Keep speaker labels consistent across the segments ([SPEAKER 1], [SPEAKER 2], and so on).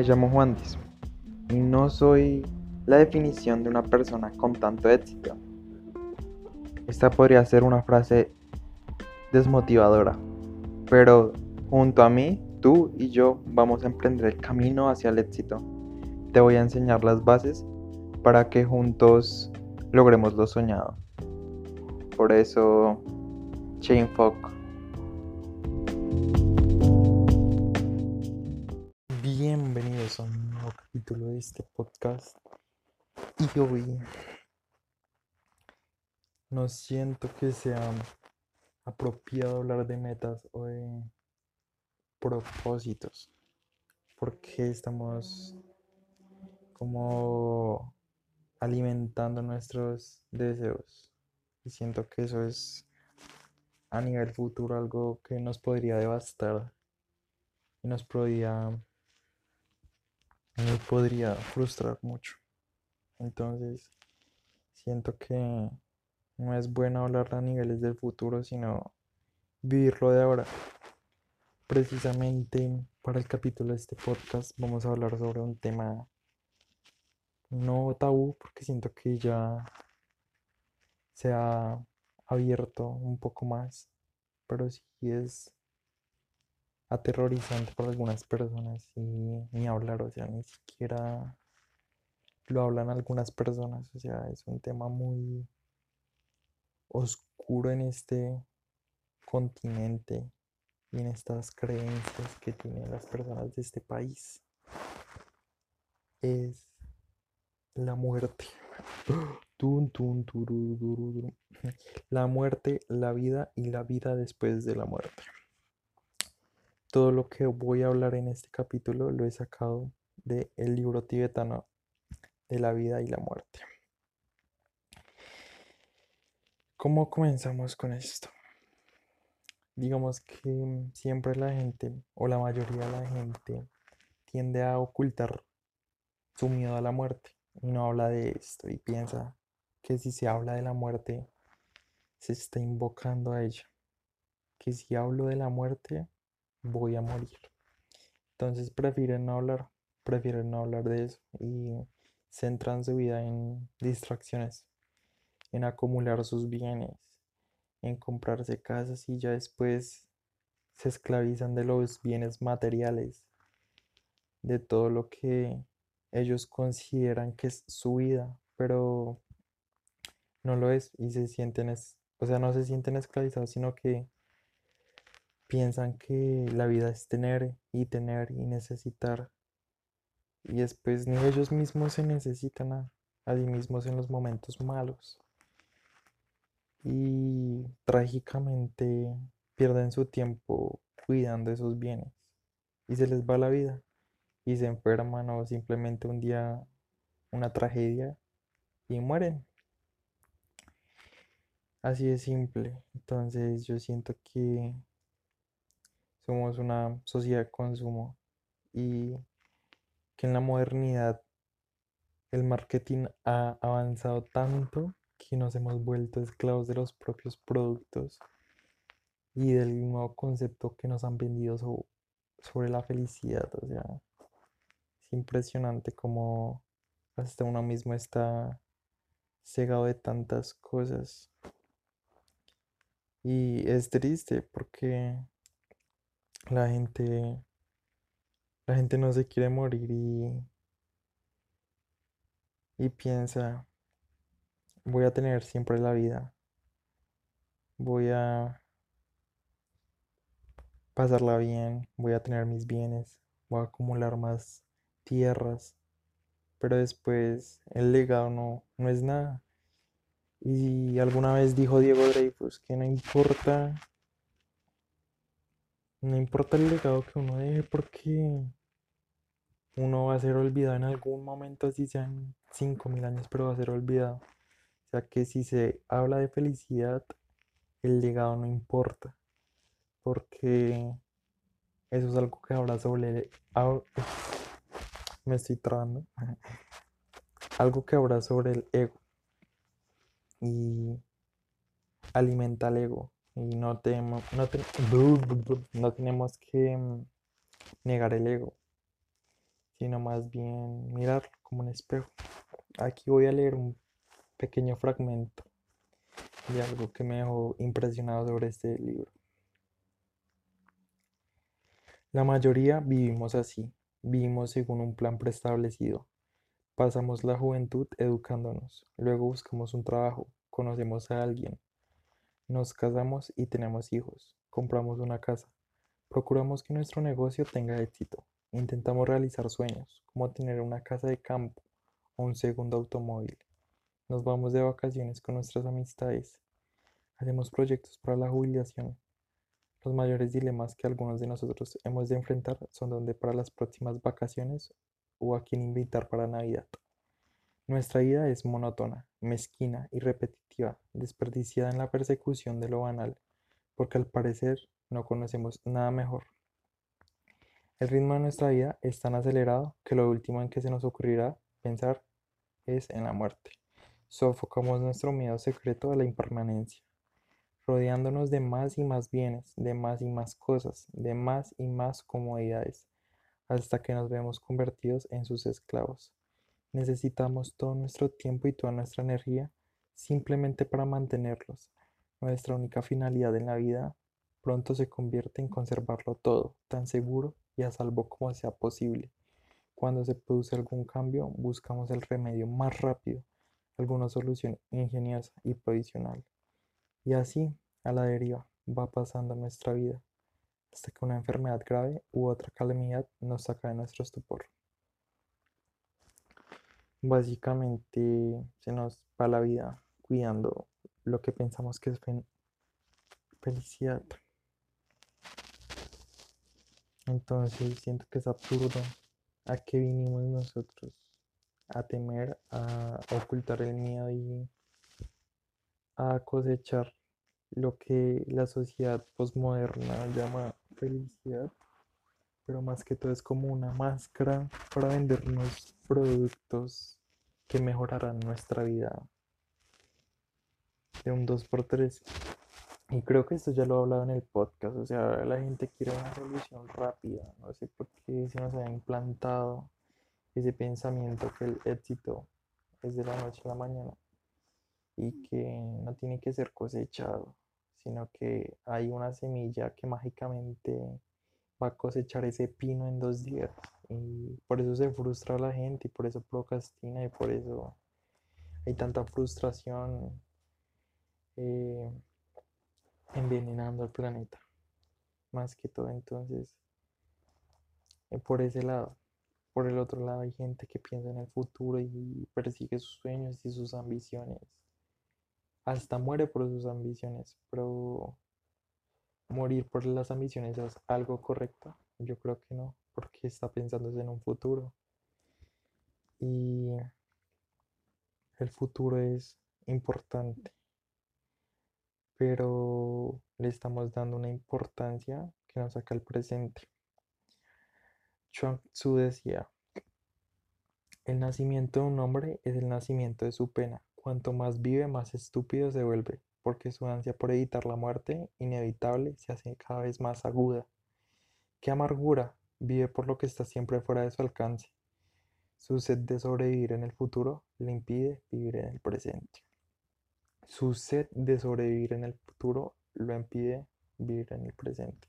[SPEAKER 1] Me llamo Juan Diz y no soy la definición de una persona con tanto éxito. Esta podría ser una frase desmotivadora, pero junto a mí, tú y yo vamos a emprender el camino hacia el éxito. Te voy a enseñar las bases para que juntos logremos lo soñado. Por eso, Chain de este podcast. Y hoy no siento que sea apropiado hablar de metas o de propósitos. Porque estamos como alimentando nuestros deseos. Y siento que eso es a nivel futuro algo que nos podría devastar y nos podría nos podría frustrar mucho. Entonces, siento que no es bueno hablar a niveles del futuro, sino vivirlo de ahora. Precisamente para el capítulo de este podcast vamos a hablar sobre un tema no tabú, porque siento que ya se ha abierto un poco más, pero sí es aterrorizante para algunas personas y ni hablar, o sea, ni siquiera lo hablan algunas personas, o sea, es un tema muy oscuro en este continente y en estas creencias que tienen las personas de este país. Es la muerte. La muerte, la vida y la vida después de la muerte. Todo lo que voy a hablar en este capítulo lo he sacado del el libro tibetano de la vida y la muerte. ¿Cómo comenzamos con esto? Digamos que siempre la gente, o la mayoría de la gente, tiende a ocultar su miedo a la muerte y no habla de esto y piensa que si se habla de la muerte, se está invocando a ella. Que si hablo de la muerte, voy a morir. Entonces prefieren no hablar, prefieren no hablar de eso y centran su vida en distracciones, en acumular sus bienes, en comprarse casas y ya después se esclavizan de los bienes materiales, de todo lo que ellos consideran que es su vida, pero no lo es y se sienten, o sea, no se sienten esclavizados, sino que piensan que la vida es tener y tener y necesitar. Y después ni ellos mismos se necesitan a, sí mismos en los momentos malos. Y trágicamente pierden su tiempo cuidando esos bienes y se les va la vida y se enferman o simplemente un día una tragedia y mueren. Así de simple. Entonces yo siento que somos una sociedad de consumo y que en la modernidad el marketing ha avanzado tanto que nos hemos vuelto esclavos de los propios productos y del nuevo concepto que nos han vendido sobre la felicidad. O sea, es impresionante como hasta uno mismo está cegado de tantas cosas. Y es triste porque la gente la gente no se quiere morir y y piensa voy a tener siempre la vida. Voy a pasarla bien, voy a tener mis bienes, voy a acumular más tierras, pero después el legado no, no es nada. Y alguna vez dijo Diego Dreyfus que no importa, no importa el legado que uno deje porque uno va a ser olvidado en algún momento, así sean 5.000 años, pero va a ser olvidado. O sea que si se habla de felicidad, el legado no importa, porque eso es algo que habla sobre... Me estoy trabando. Algo que habla sobre el ego y alimenta el ego y no tenemos, no, no tenemos que mm, negar el ego sino más bien mirarlo como un espejo. Aquí voy a leer un pequeño fragmento de algo que me dejó impresionado sobre este libro. La mayoría vivimos así, vivimos según un plan preestablecido. Pasamos la juventud educándonos, luego buscamos un trabajo, conocemos a alguien, nos casamos y tenemos hijos, compramos una casa, procuramos que nuestro negocio tenga éxito, intentamos realizar sueños, como tener una casa de campo o un segundo automóvil. Nos vamos de vacaciones con nuestras amistades, hacemos proyectos para la jubilación, los mayores dilemas que algunos de nosotros hemos de enfrentar son dónde para las próximas vacaciones o a quién invitar para Navidad. Nuestra vida es monótona, mezquina y repetitiva, desperdiciada en la persecución de lo banal, porque al parecer no conocemos nada mejor. El ritmo de nuestra vida es tan acelerado que lo último en que se nos ocurrirá pensar es en la muerte. Sofocamos nuestro miedo secreto a la impermanencia rodeándonos de más y más bienes, de más y más cosas, de más y más comodidades, hasta que nos vemos convertidos en sus esclavos. Necesitamos todo nuestro tiempo y toda nuestra energía simplemente para mantenerlos. Nuestra única finalidad en la vida pronto se convierte en conservarlo todo, tan seguro y a salvo como sea posible. Cuando se produce algún cambio, buscamos el remedio más rápido, alguna solución ingeniosa y provisional. Y así, a la deriva, va pasando nuestra vida, hasta que una enfermedad grave u otra calamidad nos saca de nuestro estupor. Básicamente se nos va la vida cuidando lo que pensamos que es felicidad. Entonces siento que es absurdo a qué vinimos nosotros a temer, a ocultar el miedo y a cosechar lo que la sociedad postmoderna llama felicidad, pero más que todo es como una máscara para vendernos productos que mejorarán nuestra vida de un 2x3. Y creo que esto ya lo he hablado en el podcast, o sea, la gente quiere una solución rápida, no sé por qué se nos ha implantado ese pensamiento que el éxito es de la noche a la mañana y que no tiene que ser cosechado, sino que hay una semilla que mágicamente va a cosechar ese pino en dos días. Y por eso se frustra la gente y por eso procrastina y por eso hay tanta frustración eh, envenenando al planeta. Más que todo, entonces, eh, por ese lado. Por el otro lado hay gente que piensa en el futuro y persigue sus sueños y sus ambiciones hasta muere por sus ambiciones, pero morir por las ambiciones es algo correcto. Yo creo que no, porque está pensando en un futuro. Y el futuro es importante, pero le estamos dando una importancia que nos saca el presente. Chuang Tzu decía, el nacimiento de un hombre es el nacimiento de su pena. Cuanto más vive, más estúpido se vuelve, porque su ansia por evitar la muerte inevitable se hace cada vez más aguda. ¡Qué amargura! Vive por lo que está siempre fuera de su alcance. Su sed de sobrevivir en el futuro le impide vivir en el presente. Su sed de sobrevivir en el futuro lo impide vivir en el presente.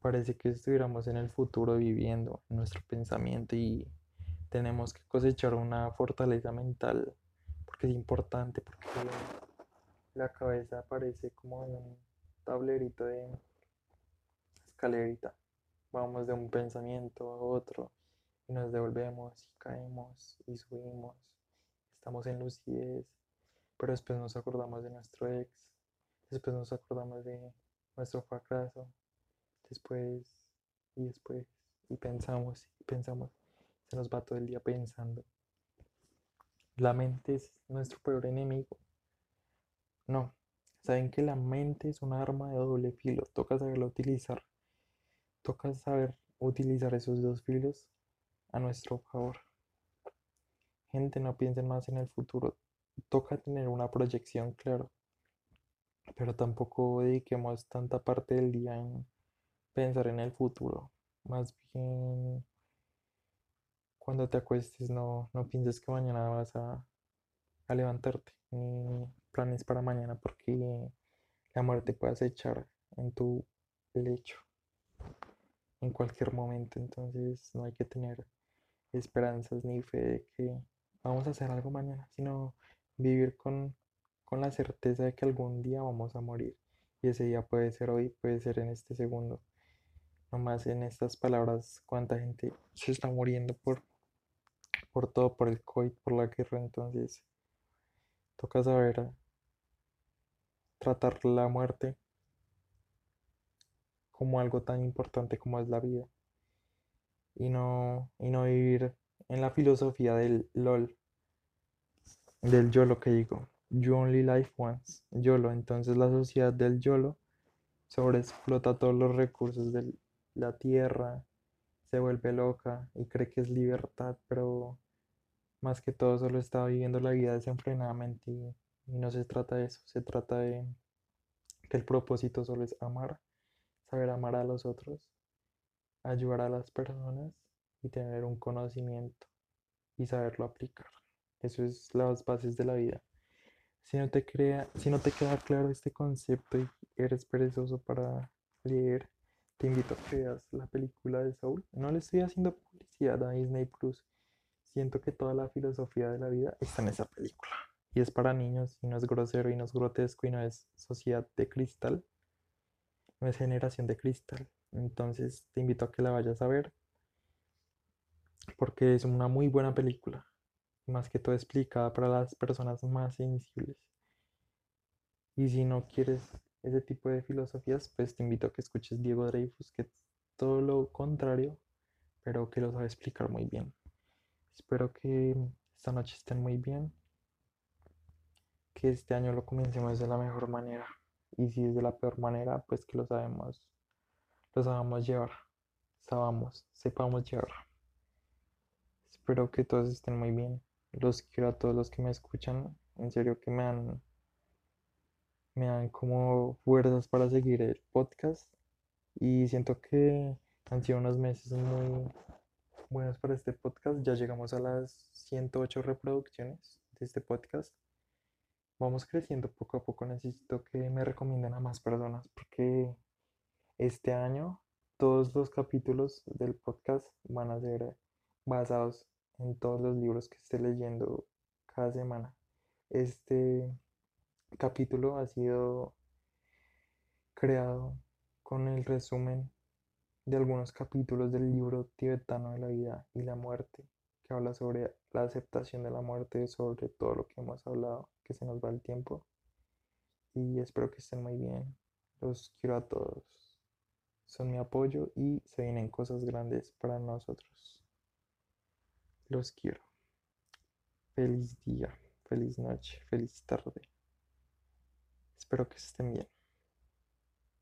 [SPEAKER 1] Parece que estuviéramos en el futuro viviendo nuestro pensamiento y tenemos que cosechar una fortaleza mental porque es importante, porque la cabeza parece como un tablerito de escalerita. Vamos de un pensamiento a otro y nos devolvemos y caemos y subimos. Estamos en lucidez, pero después nos acordamos de nuestro ex, después nos acordamos de nuestro fracaso, después y después y pensamos y pensamos. Se nos va todo el día pensando. La mente es nuestro peor enemigo. No, saben que la mente es un arma de doble filo, toca saberla utilizar. Toca saber utilizar esos dos filos a nuestro favor. Gente, no piensen más en el futuro. Toca tener una proyección, claro. Pero tampoco dediquemos tanta parte del día en pensar en el futuro. Más bien cuando te acuestes no, no pienses que mañana vas a, a levantarte, planes para mañana, porque la muerte puede acechar en tu lecho en cualquier momento. Entonces no hay que tener esperanzas ni fe de que vamos a hacer algo mañana, sino vivir con, con la certeza de que algún día vamos a morir. Y ese día puede ser hoy, puede ser en este segundo. Nomás en estas palabras, cuánta gente se está muriendo por, por todo, por el COVID, por la guerra. Entonces, toca saber tratar la muerte como algo tan importante como es la vida. Y no, y no vivir en la filosofía del LOL, del YOLO que digo. You only life once, YOLO. Entonces la sociedad del YOLO sobreexplota todos los recursos de la tierra, se vuelve loca y cree que es libertad, pero más que todo solo está viviendo la vida desenfrenadamente y no se trata de eso, se trata de que el propósito solo es amar, saber amar a los otros, ayudar a las personas y tener un conocimiento y saberlo aplicar. Eso es las bases de la vida. Si no te, crea, si no te queda claro este concepto y eres perezoso para leer, te invito a que veas la película de Soul. No le estoy haciendo publicidad a Disney Plus. Siento que toda la filosofía de la vida está en esa película. Y es para niños y no es grosero y no es grotesco y no es sociedad de cristal. No es generación de cristal. Entonces te invito a que la vayas a ver. Porque es una muy buena película más que todo explicada para las personas más sensibles. Y si no quieres ese tipo de filosofías, pues te invito a que escuches Diego Dreyfus, que es todo lo contrario, pero que lo sabe explicar muy bien. Espero que esta noche estén muy bien, que este año lo comencemos de la mejor manera. Y si es de la peor manera, pues que lo sabemos, lo sabemos llevar, sabamos, sepamos llevar. Espero que todos estén muy bien. Los quiero a todos los que me escuchan. En serio que me dan, me dan como fuerzas para seguir el podcast. Y siento que han sido unos meses muy buenos para este podcast. Ya llegamos a las 108 reproducciones de este podcast. Vamos creciendo poco a poco. Necesito que me recomienden a más personas porque este año todos los capítulos del podcast van a ser basados en todos los libros que esté leyendo cada semana. Este capítulo ha sido creado con el resumen de algunos capítulos del libro tibetano de la vida y la muerte, que habla sobre la aceptación de la muerte, sobre todo lo que hemos hablado, que se nos va el tiempo. Y espero que estén muy bien. Los quiero a todos. Son mi apoyo y se vienen cosas grandes para nosotros. Los quiero. Feliz día, feliz noche, feliz tarde. Espero que estén bien.